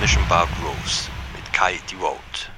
Mission Bar Grooves mit Kai DeWold.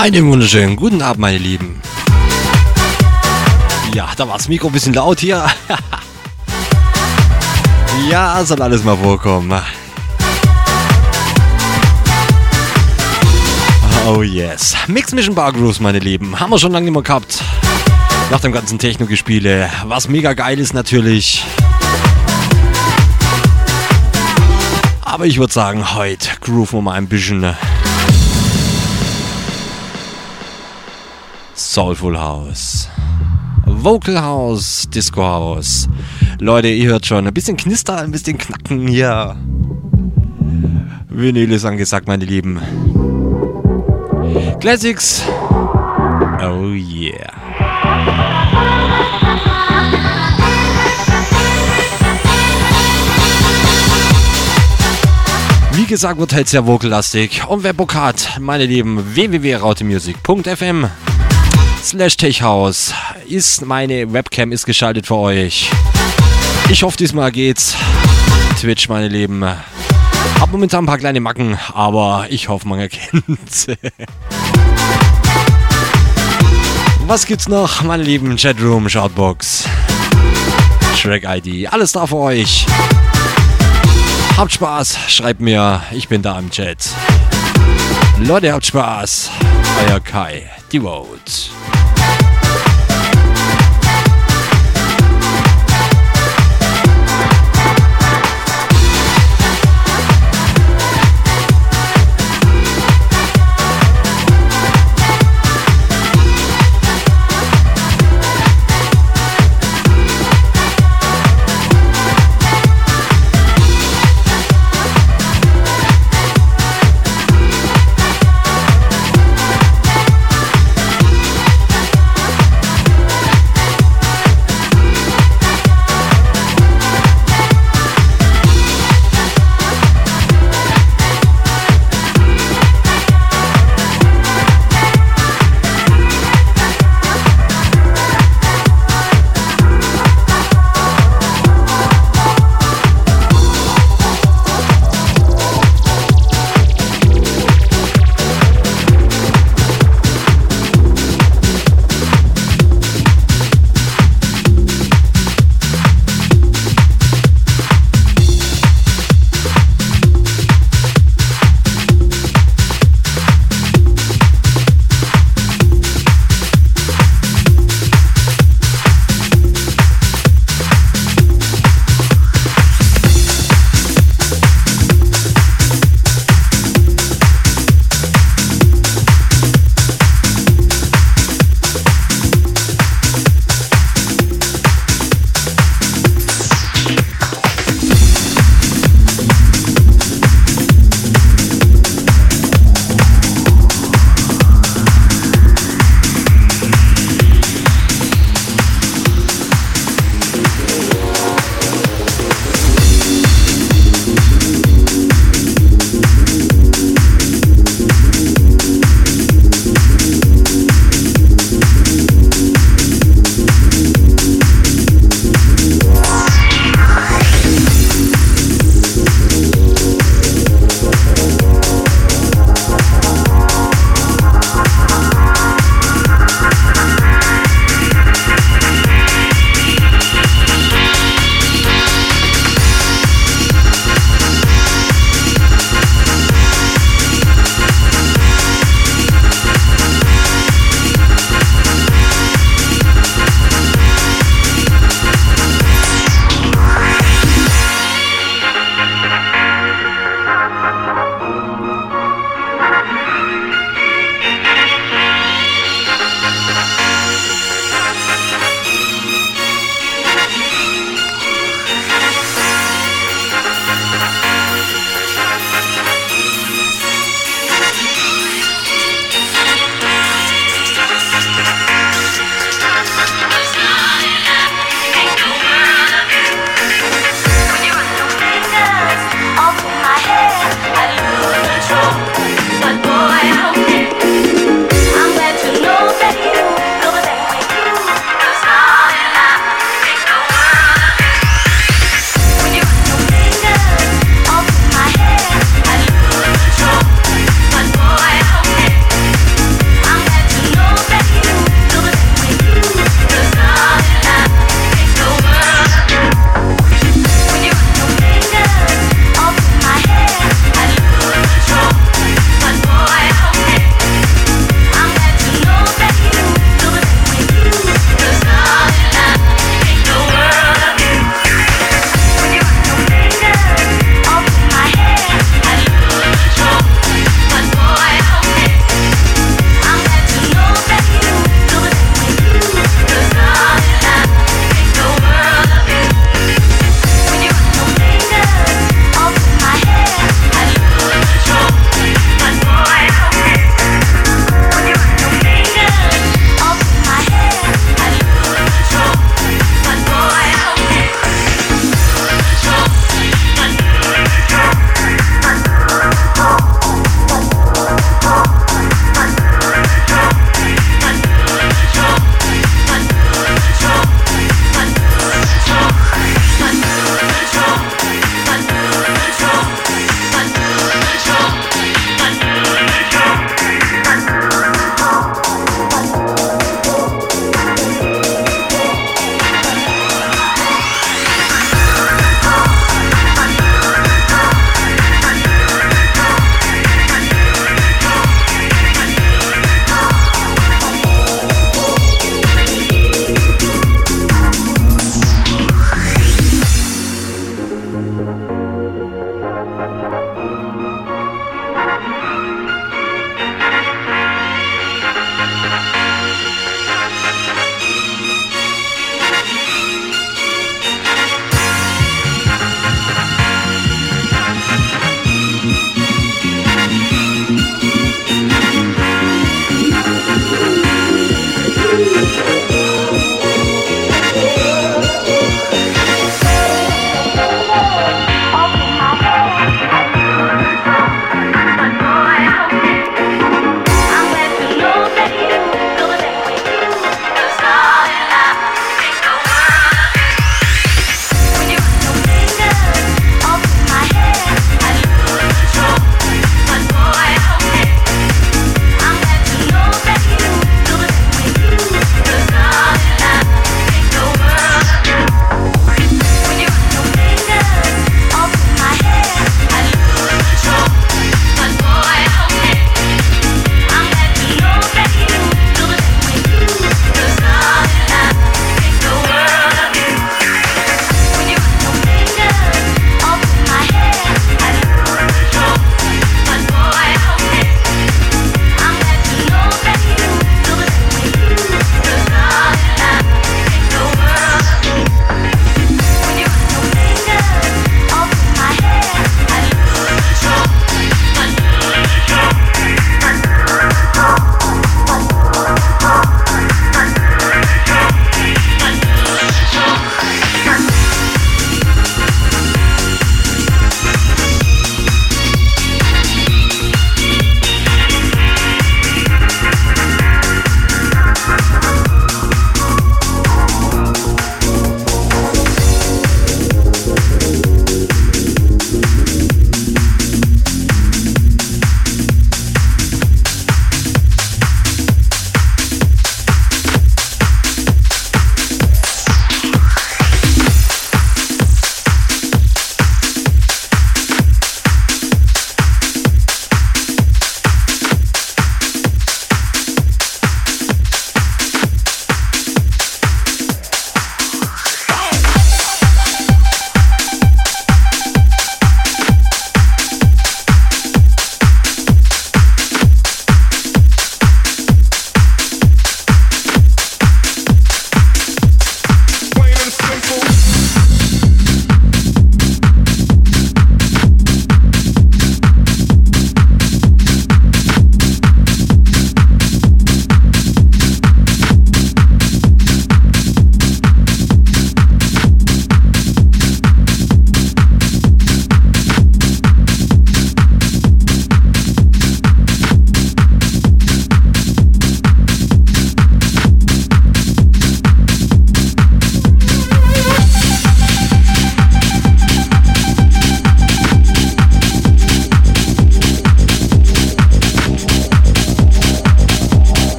Einen wunderschönen guten Abend, meine Lieben. Ja, da war das Mikro ein bisschen laut hier. ja, soll alles mal vorkommen. Oh yes. Mix Mission Bar Grooves, meine Lieben. Haben wir schon lange nicht mehr gehabt. Nach dem ganzen Techno-Gespiele. Was mega geil ist natürlich. Aber ich würde sagen, heute grooven wir mal ein bisschen. Soulful House. Vocal House, Disco House. Leute, ihr hört schon, ein bisschen Knister, ein bisschen Knacken hier. Vinyl ist angesagt, meine Lieben. Classics. Oh yeah. Wie gesagt, wird halt sehr vokallastig. Und wer Bock hat, meine Lieben, www.rautemusic.fm slash techhouse ist meine Webcam ist geschaltet für euch. Ich hoffe, diesmal geht's. Twitch, meine Lieben. Hab momentan ein paar kleine Macken, aber ich hoffe, man erkennt's. Was gibt's noch, meine lieben Chatroom, Shoutbox, Track ID, alles da für euch. Habt Spaß, schreibt mir, ich bin da im Chat. Leute, habt Spaß. Euer Kai, die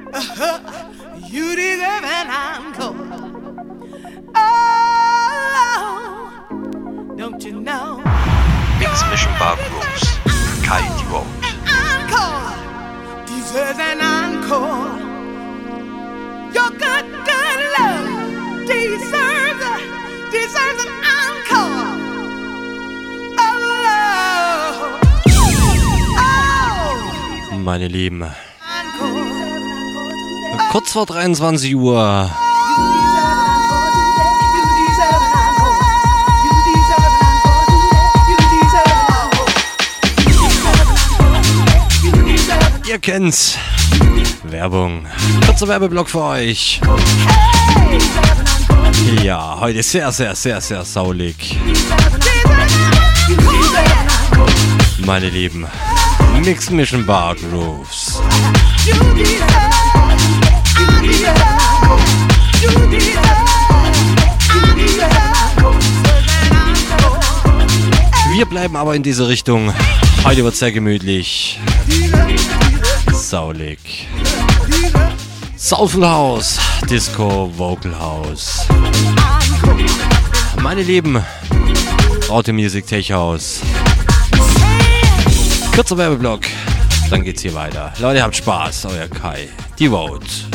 you deserve an encore. Oh, don't you know? Mix Mission Bar Grooves, Kite Road. Encore deserves an encore. Your good, good love deserves, deserves an encore. Oh, oh. Meine Lieben, kurz vor 23 Uhr. Ihr kennt's. Werbung. Kurzer Werbeblock für euch. Ja, heute sehr, sehr, sehr, sehr saulig. Meine Lieben, Mix Mission Bar Grooves. Wir bleiben aber in diese Richtung. Heute wird sehr gemütlich. Saulig. Soulful House, Disco, Vocal House. Meine Lieben, Auto Music Tech House. Kurzer Werbeblock, dann geht's hier weiter. Leute, habt Spaß, euer Kai. Die Vote.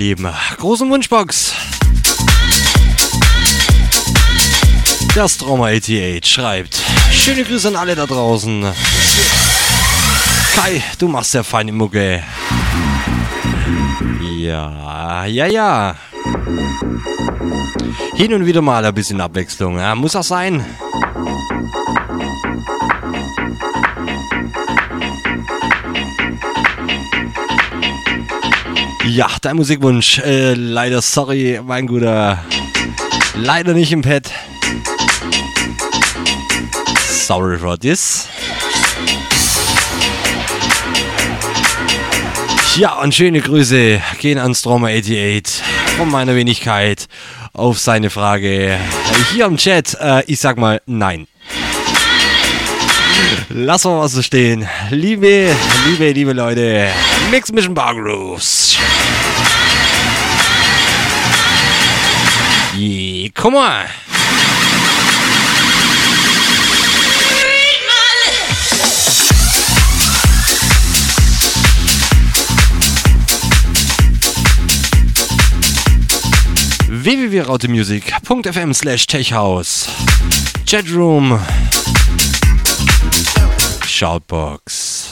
Lieben, großen Wunschbox. Der Stroma 88 schreibt: Schöne Grüße an alle da draußen. Kai, du machst ja feine Mucke. Ja, ja, ja. Hin und wieder mal ein bisschen Abwechslung. Ja, muss auch sein. Ja, dein Musikwunsch. Äh, leider, sorry, mein Guter. Leider nicht im Pad. Sorry for this. Ja, und schöne Grüße gehen an Stromer88 von meiner Wenigkeit auf seine Frage hier im Chat. Äh, ich sag mal nein. Lass mal was so stehen. Liebe, liebe, liebe Leute, Mix Mission Bar Grooves. Yeah, come on. www.rautemusic.fm slash techhouse Chatroom Shoutbox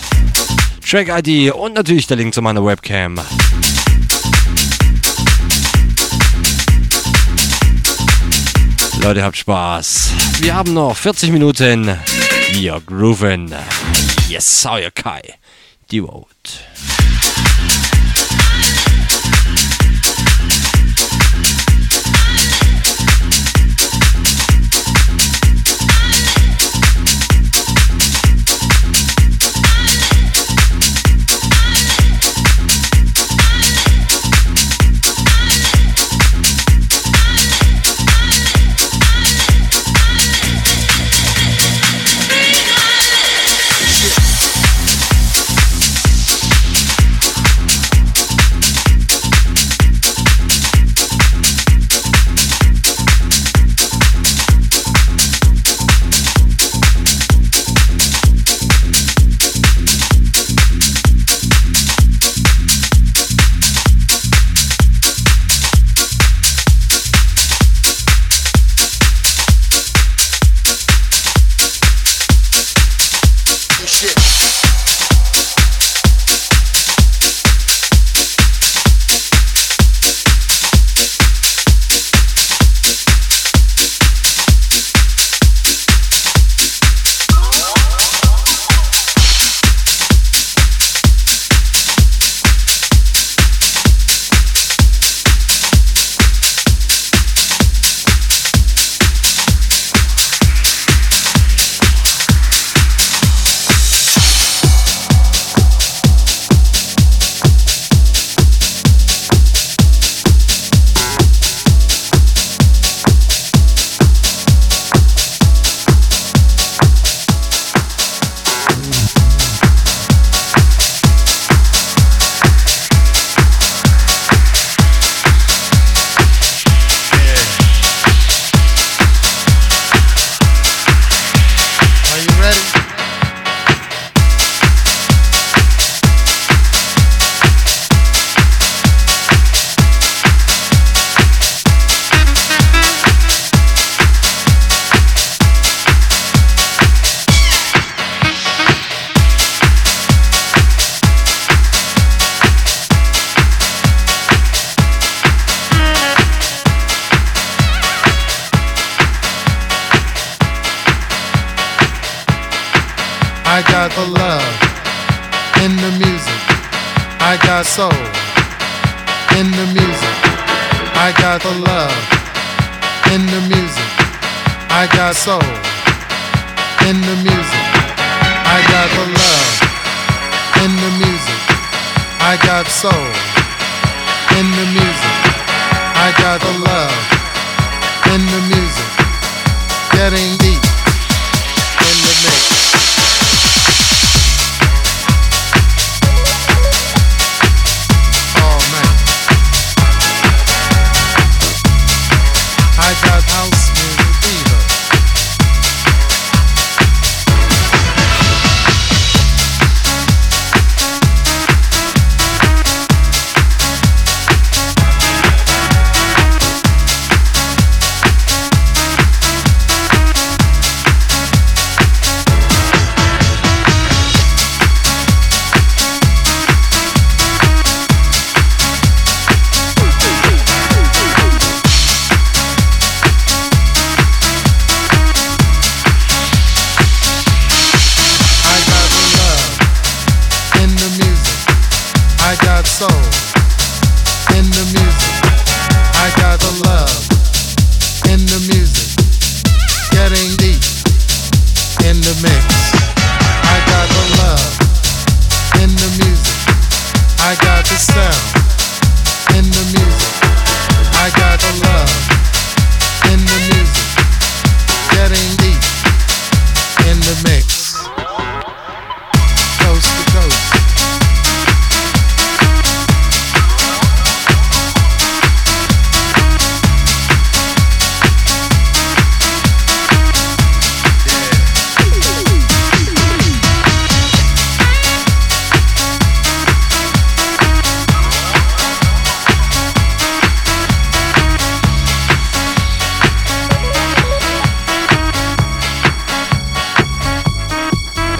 Track ID und natürlich der Link zu meiner Webcam. Leute, habt Spaß. Wir haben noch 40 Minuten. Wir grooven. Yes, euer Kai. Devote.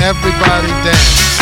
everybody dance.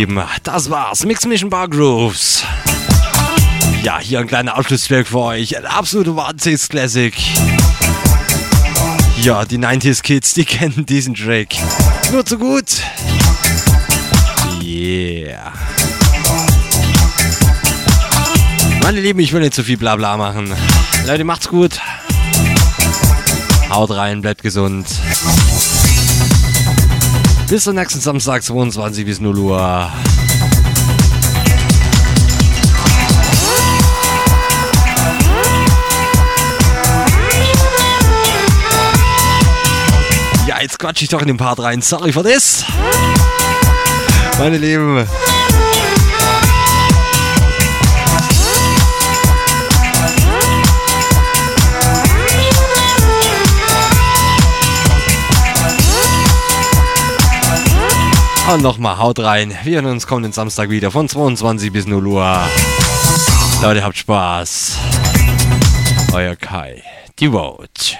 Lieben, das war's. Mix Mission Bar Grooves. Ja, hier ein kleiner Abschlusswerk für euch. Ein absoluter Wahnsinns-Classic. Ja, die 90s Kids, die kennen diesen Track. Nur zu gut. Yeah. Meine Lieben, ich will nicht zu viel Blabla machen. Leute, macht's gut. Haut rein, bleibt gesund. Bis zum nächsten Samstag, 22 bis 0 Uhr. Ja, jetzt quatsch ich doch in den Part rein. Sorry für das. Meine Lieben. Und nochmal, haut rein. Wir hören uns kommenden Samstag wieder von 22 bis 0 Uhr. Leute, habt Spaß. Euer Kai. Die Vote.